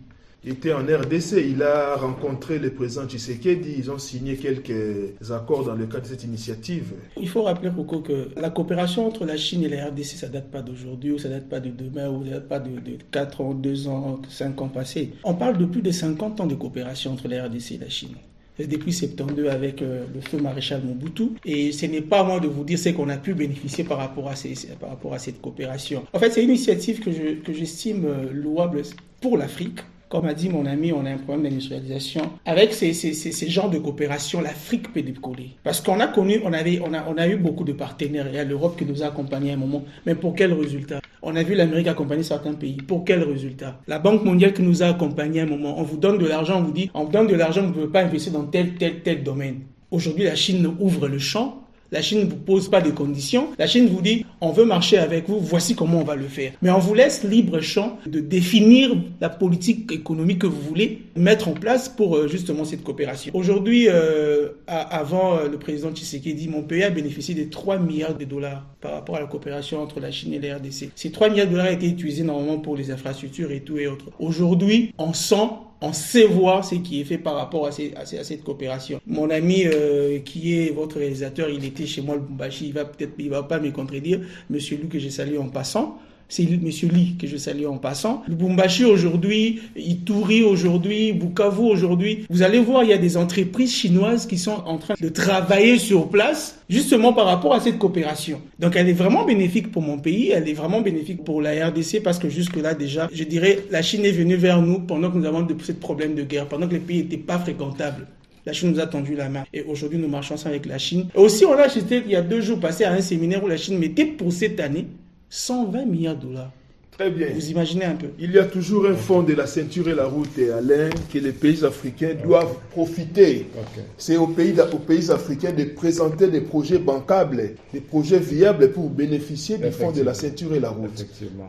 était en RDC. Il a rencontré le président Tshisekedi. Ils ont signé quelques accords dans le cadre de cette initiative. Il faut rappeler, Roko, que la coopération entre la Chine et la RDC, ça date pas d'aujourd'hui, ou ça date pas de demain, ou ça date pas de, de 4 ans, 2 ans, 5 ans passés. On parle de plus de 50 ans de coopération entre la RDC et la Chine depuis 72 avec euh, le feu maréchal Mobutu. Et ce n'est pas moi de vous dire ce qu'on a pu bénéficier par rapport à, cette coopération. En fait, c'est une initiative que j'estime euh, louable pour l'Afrique comme a dit mon ami, on a un problème d'industrialisation. Avec ces, ces, ces, genres de coopération, l'Afrique peut décoller. Parce qu'on a connu, on, avait, on, a, on a eu beaucoup de partenaires. Il y a l'Europe qui nous a accompagnés à un moment. Mais pour quel résultat? On a vu l'Amérique accompagner certains pays. Pour quel résultat? La Banque mondiale qui nous a accompagnés à un moment. On vous donne de l'argent, on vous dit, on vous donne de l'argent, vous ne pouvez pas investir dans tel, tel, tel domaine. Aujourd'hui, la Chine ouvre le champ la Chine ne vous pose pas de conditions. La Chine vous dit, on veut marcher avec vous, voici comment on va le faire. Mais on vous laisse libre champ de définir la politique économique que vous voulez mettre en place pour euh, justement cette coopération. Aujourd'hui, euh, avant euh, le président Tshisekedi, mon pays a bénéficié de 3 milliards de dollars par rapport à la coopération entre la Chine et la RDC. Ces 3 milliards de dollars été utilisés normalement pour les infrastructures et tout et autres. Aujourd'hui, on sent on sait voir ce qui est fait par rapport à, cette coopération. Mon ami euh, qui est votre réalisateur, il était chez moi le Bumbashi, il va peut-être, il va pas me contredire, Monsieur Lou que j'ai salué en passant c'est M. Lee que je salue en passant. Lubumbashi aujourd'hui, Ituri aujourd'hui, Bukavu aujourd'hui. Vous allez voir, il y a des entreprises chinoises qui sont en train de travailler sur place justement par rapport à cette coopération. Donc elle est vraiment bénéfique pour mon pays, elle est vraiment bénéfique pour la RDC parce que jusque-là déjà, je dirais, la Chine est venue vers nous pendant que nous avons de, ce problème de guerre, pendant que les pays n'étaient pas fréquentables. La Chine nous a tendu la main. Et aujourd'hui, nous marchons ensemble avec la Chine. Aussi, on a assisté il y a deux jours passé à un séminaire où la Chine mettait pour cette année 120 milliards de dollars. Très bien. Vous imaginez un peu. Il y a toujours un fonds de la ceinture et la route, et Alain, que les pays africains doivent profiter. C'est aux pays, aux pays africains de présenter des projets bancables, des projets viables pour bénéficier du fonds de la ceinture et la route.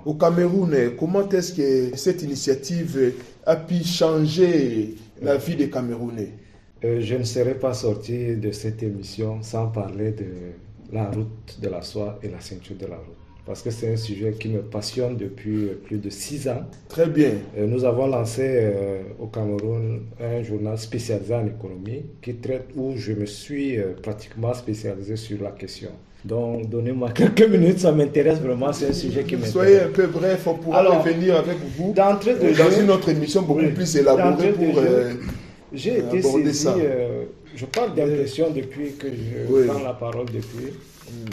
Au Cameroun, comment est-ce que cette initiative a pu changer la vie des Camerounais? Euh, Je ne serais pas sorti de cette émission sans parler de la route de la soie et la ceinture de la route parce que c'est un sujet qui me passionne depuis plus de six ans. Très bien. Euh, nous avons lancé euh, au Cameroun un journal spécialisé en économie qui traite où je me suis euh, pratiquement spécialisé sur la question. Donc, donnez-moi quelques minutes, ça m'intéresse vraiment, c'est un sujet qui m'intéresse. Soyez un peu bref, on pourra revenir avec vous dans une autre émission beaucoup plus élaborée pour J'ai été saisi, je parle d'impression depuis que je prends la parole depuis.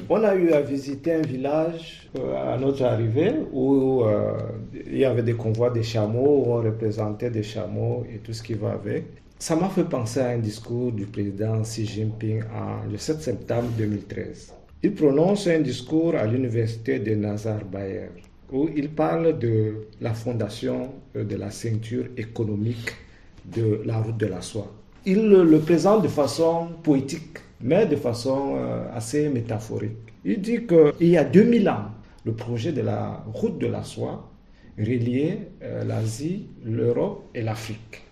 On a eu à visiter un village euh, à notre arrivée où euh, il y avait des convois de chameaux, où on représentait des chameaux et tout ce qui va avec. Ça m'a fait penser à un discours du président Xi Jinping en, le 7 septembre 2013. Il prononce un discours à l'université de Nazar-Bayer où il parle de la fondation euh, de la ceinture économique de la route de la soie. Il le présente de façon poétique mais de façon euh, assez métaphorique. Il dit qu'il y a 2000 ans, le projet de la route de la soie reliait euh, l'Asie, l'Europe et l'Afrique.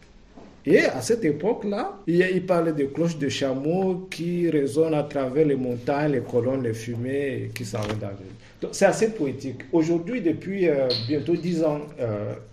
Et à cette époque-là, il, parlait de cloches de chameau qui résonnent à travers les montagnes, les colonnes, les fumées qui s'en vont dans c'est assez poétique. Aujourd'hui, depuis euh, bientôt dix ans,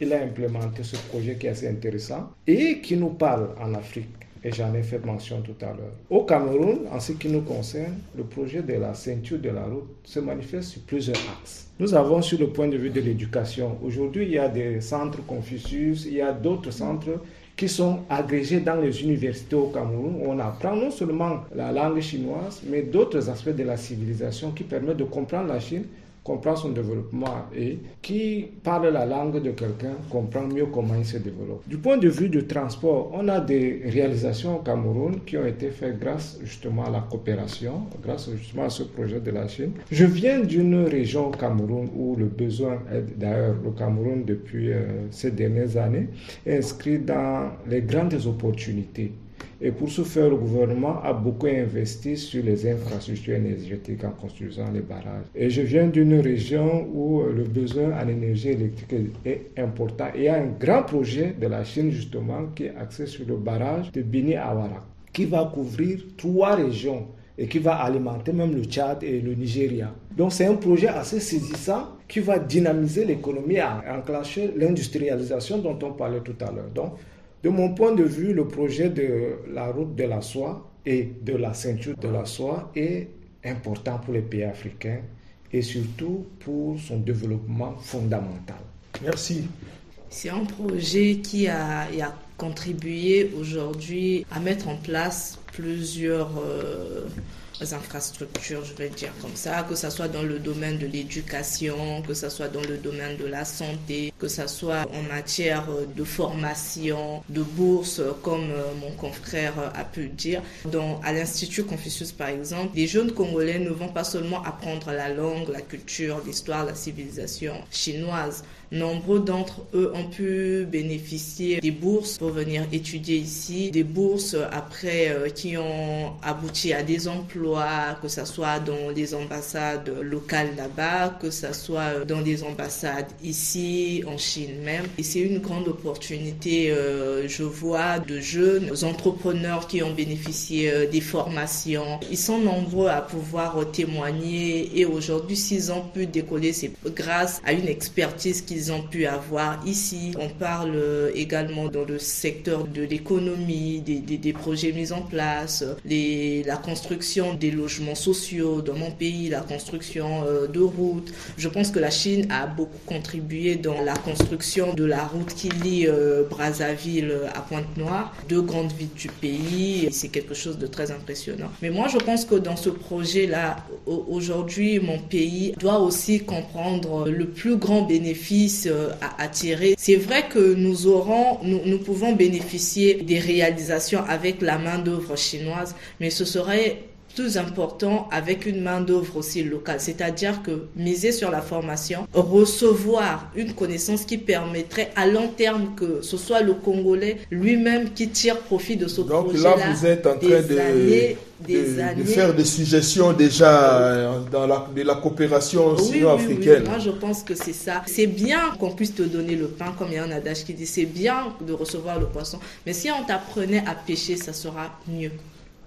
il a implémenté ce projet qui est assez intéressant et qui nous parle en Afrique. Et j'en ai fait mention tout à l'heure. Au Cameroun, en ce qui nous concerne, le projet de la ceinture de la route se manifeste sur plusieurs axes. Nous avons sur le point de vue de l'éducation. Aujourd'hui, il y a des centres Confucius, il y a d'autres centres qui sont agrégés dans les universités au Cameroun. On apprend non seulement la langue chinoise, mais d'autres aspects de la civilisation qui permettent de comprendre la Chine comprend son développement et qui parle la langue de quelqu'un comprend mieux comment il se développe. Du point de vue du transport, on a des réalisations au Cameroun qui ont été faites grâce justement à la coopération, grâce justement à ce projet de la Chine. Je viens d'une région au Cameroun où le besoin est d'ailleurs le Cameroun depuis euh, ces dernières années inscrit dans les grandes opportunités et pour ce faire, le gouvernement a beaucoup investi sur les infrastructures énergétiques en construisant les barrages. Et je viens d'une région où le besoin en énergie électrique est important. Il y a un grand projet de la Chine justement qui est axé sur le barrage de Bini Awara, qui va couvrir trois régions et qui va alimenter même le Tchad et le Nigeria. Donc c'est un projet assez saisissant qui va dynamiser l'économie et enclencher l'industrialisation dont on parlait tout à l'heure. Donc de mon point de vue, le projet de la route de la soie et de la ceinture de la soie est important pour les pays africains et surtout pour son développement fondamental. Merci. C'est un projet qui a, a contribué aujourd'hui à mettre en place plusieurs euh, infrastructures, je vais dire comme ça, que ce soit dans le domaine de l'éducation, que ce soit dans le domaine de la santé, que ce soit en matière de formation, de bourse, comme euh, mon confrère a pu dire. Dans, à l'Institut Confucius, par exemple, les jeunes Congolais ne vont pas seulement apprendre la langue, la culture, l'histoire, la civilisation chinoise, Nombreux d'entre eux ont pu bénéficier des bourses pour venir étudier ici, des bourses après euh, qui ont abouti à des emplois, que ce soit dans les ambassades locales là-bas, que ce soit dans les ambassades ici, en Chine même. Et c'est une grande opportunité, euh, je vois, de jeunes entrepreneurs qui ont bénéficié euh, des formations. Ils sont nombreux à pouvoir témoigner et aujourd'hui, s'ils ont pu décoller, c'est grâce à une expertise qui ont pu avoir ici. On parle euh, également dans le secteur de l'économie, des, projets mis en place, la construction des logements sociaux dans mon pays, la construction euh, de routes. Je pense que la Chine a beaucoup contribué dans la construction de la route qui lie euh, Brazzaville à Pointe-Noire, deux grandes villes du pays. C'est quelque chose de très impressionnant. Mais moi, je pense que dans ce projet-là, aujourd'hui, mon pays doit aussi comprendre le plus grand bénéfice euh, à attirer. C'est vrai que nous aurons, nous, nous pouvons bénéficier des réalisations avec la main d'œuvre chinoise, mais ce serait plus important avec une main-d'œuvre aussi locale. C'est-à-dire que miser sur la formation, recevoir une connaissance qui permettrait à long terme que ce soit le Congolais lui-même qui tire profit de ce projet-là. Donc là, vous êtes en train de, de, faire des suggestions déjà euh, dans la, de la coopération sino-africaine. moi, je pense que c'est ça. C'est bien qu'on puisse te donner le pain, comme il y a un adage qui dit, c'est bien de recevoir le poisson. Mais si on t'apprenait à pêcher, ça sera mieux.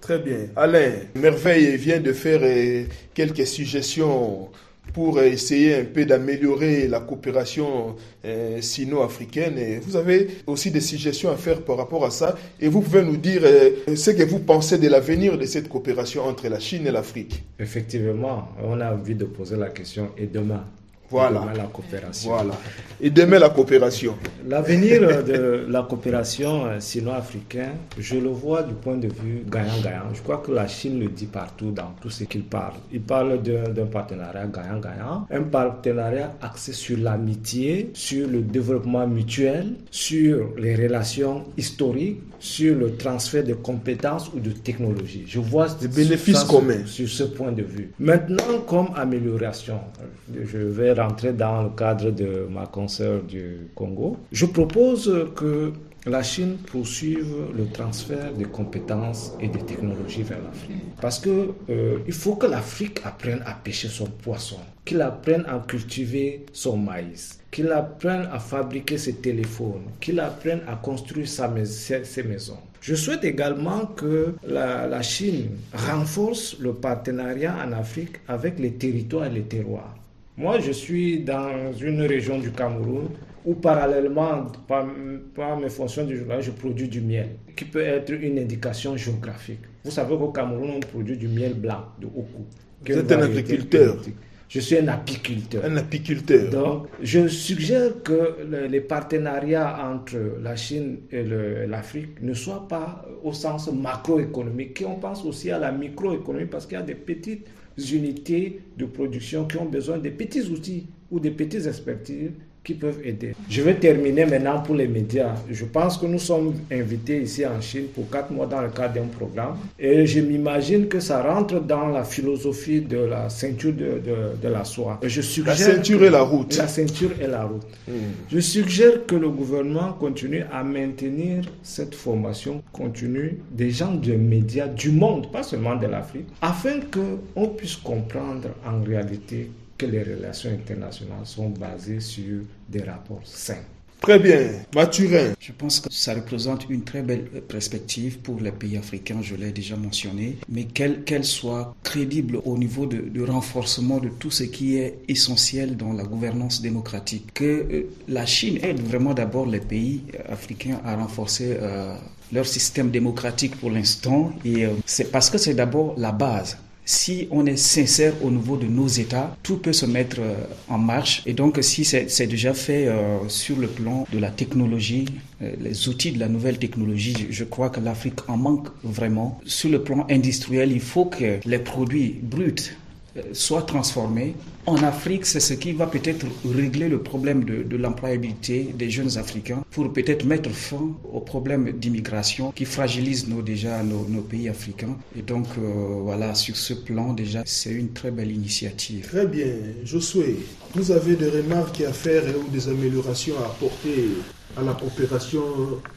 Très bien. Alain, Merveille vient de faire euh, quelques suggestions pour essayer un peu d'améliorer la coopération euh, sino-africaine. vous avez aussi des suggestions à faire par rapport à ça. Et vous pouvez nous dire euh, ce que vous pensez de l'avenir de cette coopération entre la Chine et l'Afrique. Effectivement, on a envie de poser la question. Et demain voilà. la coopération. Voilà. Et demain, la coopération. L'avenir de la coopération euh, sino-africaine, je le vois du point de vue gagnant-gagnant. Je crois que la Chine le dit partout dans tout ce qu'il parle. Il parle d'un partenariat gagnant-gagnant, un partenariat axé sur l'amitié, sur le développement mutuel, sur les relations historiques, sur le transfert de compétences ou de technologies. Je vois des bénéfices communs sur ce point de vue. Maintenant, comme amélioration, je vais rentrer dans le cadre de ma consoeur du Congo, je propose que la Chine poursuive le transfert de compétences et de technologies vers l'Afrique. Parce que euh, il faut que l'Afrique apprenne à pêcher son poisson, qu'il apprenne à cultiver son maïs, qu'il apprenne à fabriquer ses téléphones, qu'il apprenne à construire ses maisons. Je souhaite également que la, la, Chine renforce le partenariat en Afrique avec les territoires et les terroirs. Moi, je suis dans une région du Cameroun où parallèlement, par, mes fonctions du journal, je produis du miel, qui peut être une indication géographique. Vous savez qu'au Cameroun, on produit du miel blanc, de Oku. Vous êtes un agriculteur je suis un apiculteur. Un apiculteur. Donc, je suggère que les partenariats entre la Chine et l'Afrique ne soient pas au sens macroéconomique, on pense aussi à la microéconomie parce qu'il y a des petites unités de production qui ont besoin de petits outils ou de petites expertises qui peuvent aider. Je vais terminer maintenant pour les médias. Je pense que nous sommes invités ici en Chine pour quatre mois dans le cadre d'un programme et je m'imagine que ça rentre dans la philosophie de la ceinture de, de, la soie. Je suggère la ceinture et la route. La ceinture et la route. Hmm. Je suggère que le gouvernement continue à maintenir cette formation continue des gens de médias du monde, pas seulement de l'Afrique, afin qu'on puisse comprendre en réalité que les relations internationales sont basées sur des rapports sains. Très bien. Mathurin. Je pense que ça représente une très belle perspective pour les pays africains, je l'ai déjà mentionné, mais qu'elle soit crédible au niveau de, renforcement de tout ce qui est essentiel dans la gouvernance démocratique. Que euh, la Chine aide vraiment d'abord les pays africains à renforcer euh, leur système démocratique pour l'instant, et euh, c'est parce que c'est d'abord la base si on est sincère au niveau de nos États, tout peut se mettre euh, en marche. Et donc, si c'est déjà fait euh, sur le plan de la technologie, euh, les outils de la nouvelle technologie, je crois que l'Afrique en manque vraiment. Sur le plan industriel, il faut que les produits bruts soit transformé. En Afrique, c'est ce qui va peut-être régler le problème de, l'employabilité des jeunes Africains pour peut-être mettre fin au problème d'immigration qui fragilise nos, déjà nos, pays africains. Et donc, euh, voilà, sur ce plan, déjà, c'est une très belle initiative. Très bien. Josué, vous avez des remarques à faire ou des améliorations à apporter? La coopération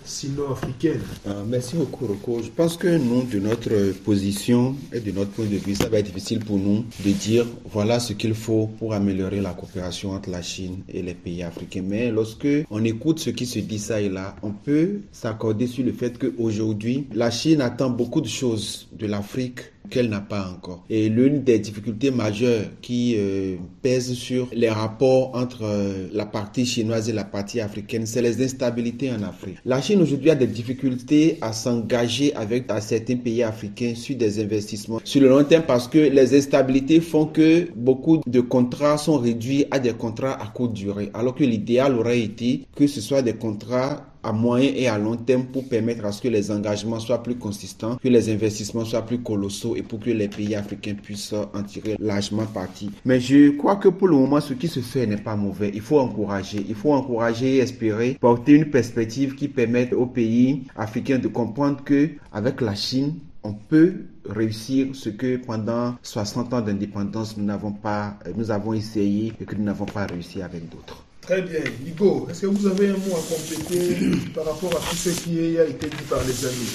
sino-africaine. Euh, merci beaucoup, Roko. Je pense que nous, de notre position et de notre point de vue, ça va être difficile pour nous de dire voilà ce qu'il faut pour améliorer la coopération entre la Chine et les pays africains. Mais lorsque on écoute ce qui se dit ça et là, on peut s'accorder sur le fait qu'aujourd'hui, la Chine attend beaucoup de choses de l'Afrique qu'elle n'a pas encore. Et l'une des difficultés majeures qui euh, pèsent sur les rapports entre euh, la partie chinoise et la partie africaine, c'est les instabilités en Afrique. La Chine aujourd'hui a des difficultés à s'engager avec certains pays africains sur des investissements sur le long terme parce que les instabilités font que beaucoup de contrats sont réduits à des contrats à courte durée, alors que l'idéal aurait été que ce soit des contrats à moyen et à long terme pour permettre à ce que les engagements soient plus consistants, que les investissements soient plus colossaux et pour que les pays africains puissent en tirer largement parti. Mais je crois que pour le moment, ce qui se fait n'est pas mauvais. Il faut encourager. Il faut encourager et espérer porter une perspective qui permette aux pays africains de comprendre que avec la Chine, on peut réussir ce que pendant 60 ans d'indépendance nous n'avons pas, nous avons essayé et que nous n'avons pas réussi avec d'autres. Très bien. Nico, est-ce que vous avez un mot à compléter par rapport à tout ce qui a été dit par les amis?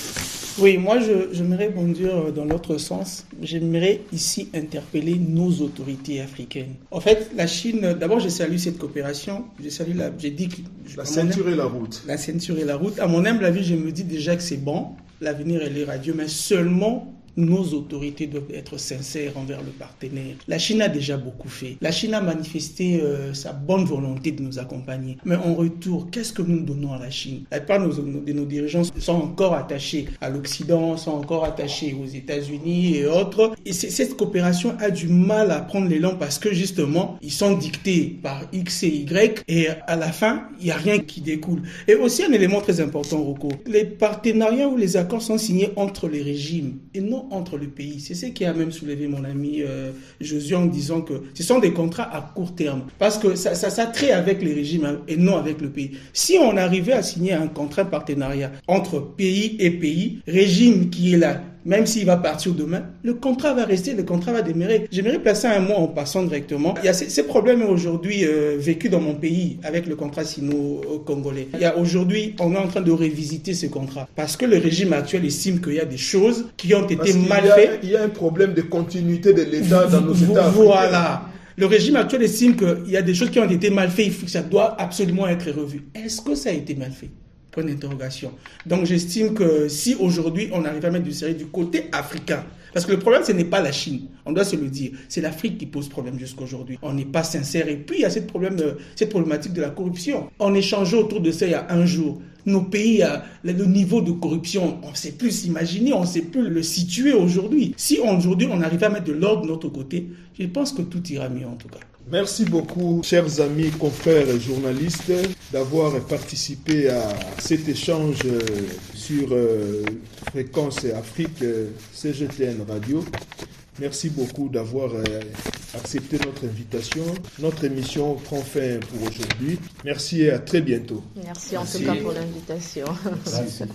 Oui, moi, je, j'aimerais bondir dans l'autre sens. J'aimerais ici interpeller nos autorités africaines. En fait, la Chine, d'abord, je salue cette coopération. Je salue la, j'ai dit que, la ceinture et la route. La ceinture et la route. À mon humble avis, je me dis déjà que c'est bon. L'avenir, elle est radieux, mais seulement nos autorités doivent être sincères envers le partenaire. La Chine a déjà beaucoup fait. La Chine a manifesté euh, sa bonne volonté de nous accompagner. Mais en retour, qu'est-ce que nous donnons à la Chine? La plupart de nos, dirigeants sont encore attachés à l'Occident, sont encore attachés aux États-Unis et autres. Et cette coopération a du mal à prendre l'élan parce que justement, ils sont dictés par X et Y et à la fin, il n'y a rien qui découle. Et aussi un élément très important, Rocco, les partenariats ou les accords sont signés entre les régimes et non entre le pays. C'est ce qui a même soulevé mon ami euh, en disant que ce sont des contrats à court terme. Parce que ça, ça, ça avec les régimes hein, et non avec le pays. Si on arrivait à signer un contrat partenariat entre pays et pays, régime qui est là, même s'il va partir demain, le contrat va rester, le contrat va démarrer. J'aimerais placer un mot en passant directement. Il y a ces, problèmes aujourd'hui euh, vécus dans mon pays avec le contrat sino-congolais. Il y a aujourd'hui, on est en train de révisiter ce contrat parce que le régime actuel estime qu'il y a des choses qui ont été mal faites. Il y a un problème de continuité de l'État dans nos États. Voilà. Le régime actuel estime qu'il y a des choses qui ont été mal faites, ça doit absolument être revu. Est-ce que ça a été mal fait? Point d'interrogation. Donc j'estime que si aujourd'hui on arrive à mettre du sérieux du côté africain, parce que le problème, ce n'est pas la Chine, on doit se le dire. C'est l'Afrique qui pose problème jusqu'à aujourd'hui. On n'est pas sincère. Et puis, il y a cette, problème, euh, cette problématique de la corruption. On échangeait autour de ça il y a un jour nos pays, le niveau de corruption, on ne sait plus s'imaginer, on ne sait plus le situer aujourd'hui. Si aujourd'hui on arrive à mettre de l'ordre de notre côté, je pense que tout ira mieux en tout cas. Merci beaucoup, chers amis, confrères et journalistes, d'avoir participé à cet échange euh, sur euh, Fréquence Afrique euh, CGTN Radio. Merci beaucoup d'avoir accepté notre invitation. Notre émission prend fin pour aujourd'hui. Merci et à très bientôt. Merci en tout cas pour l'invitation.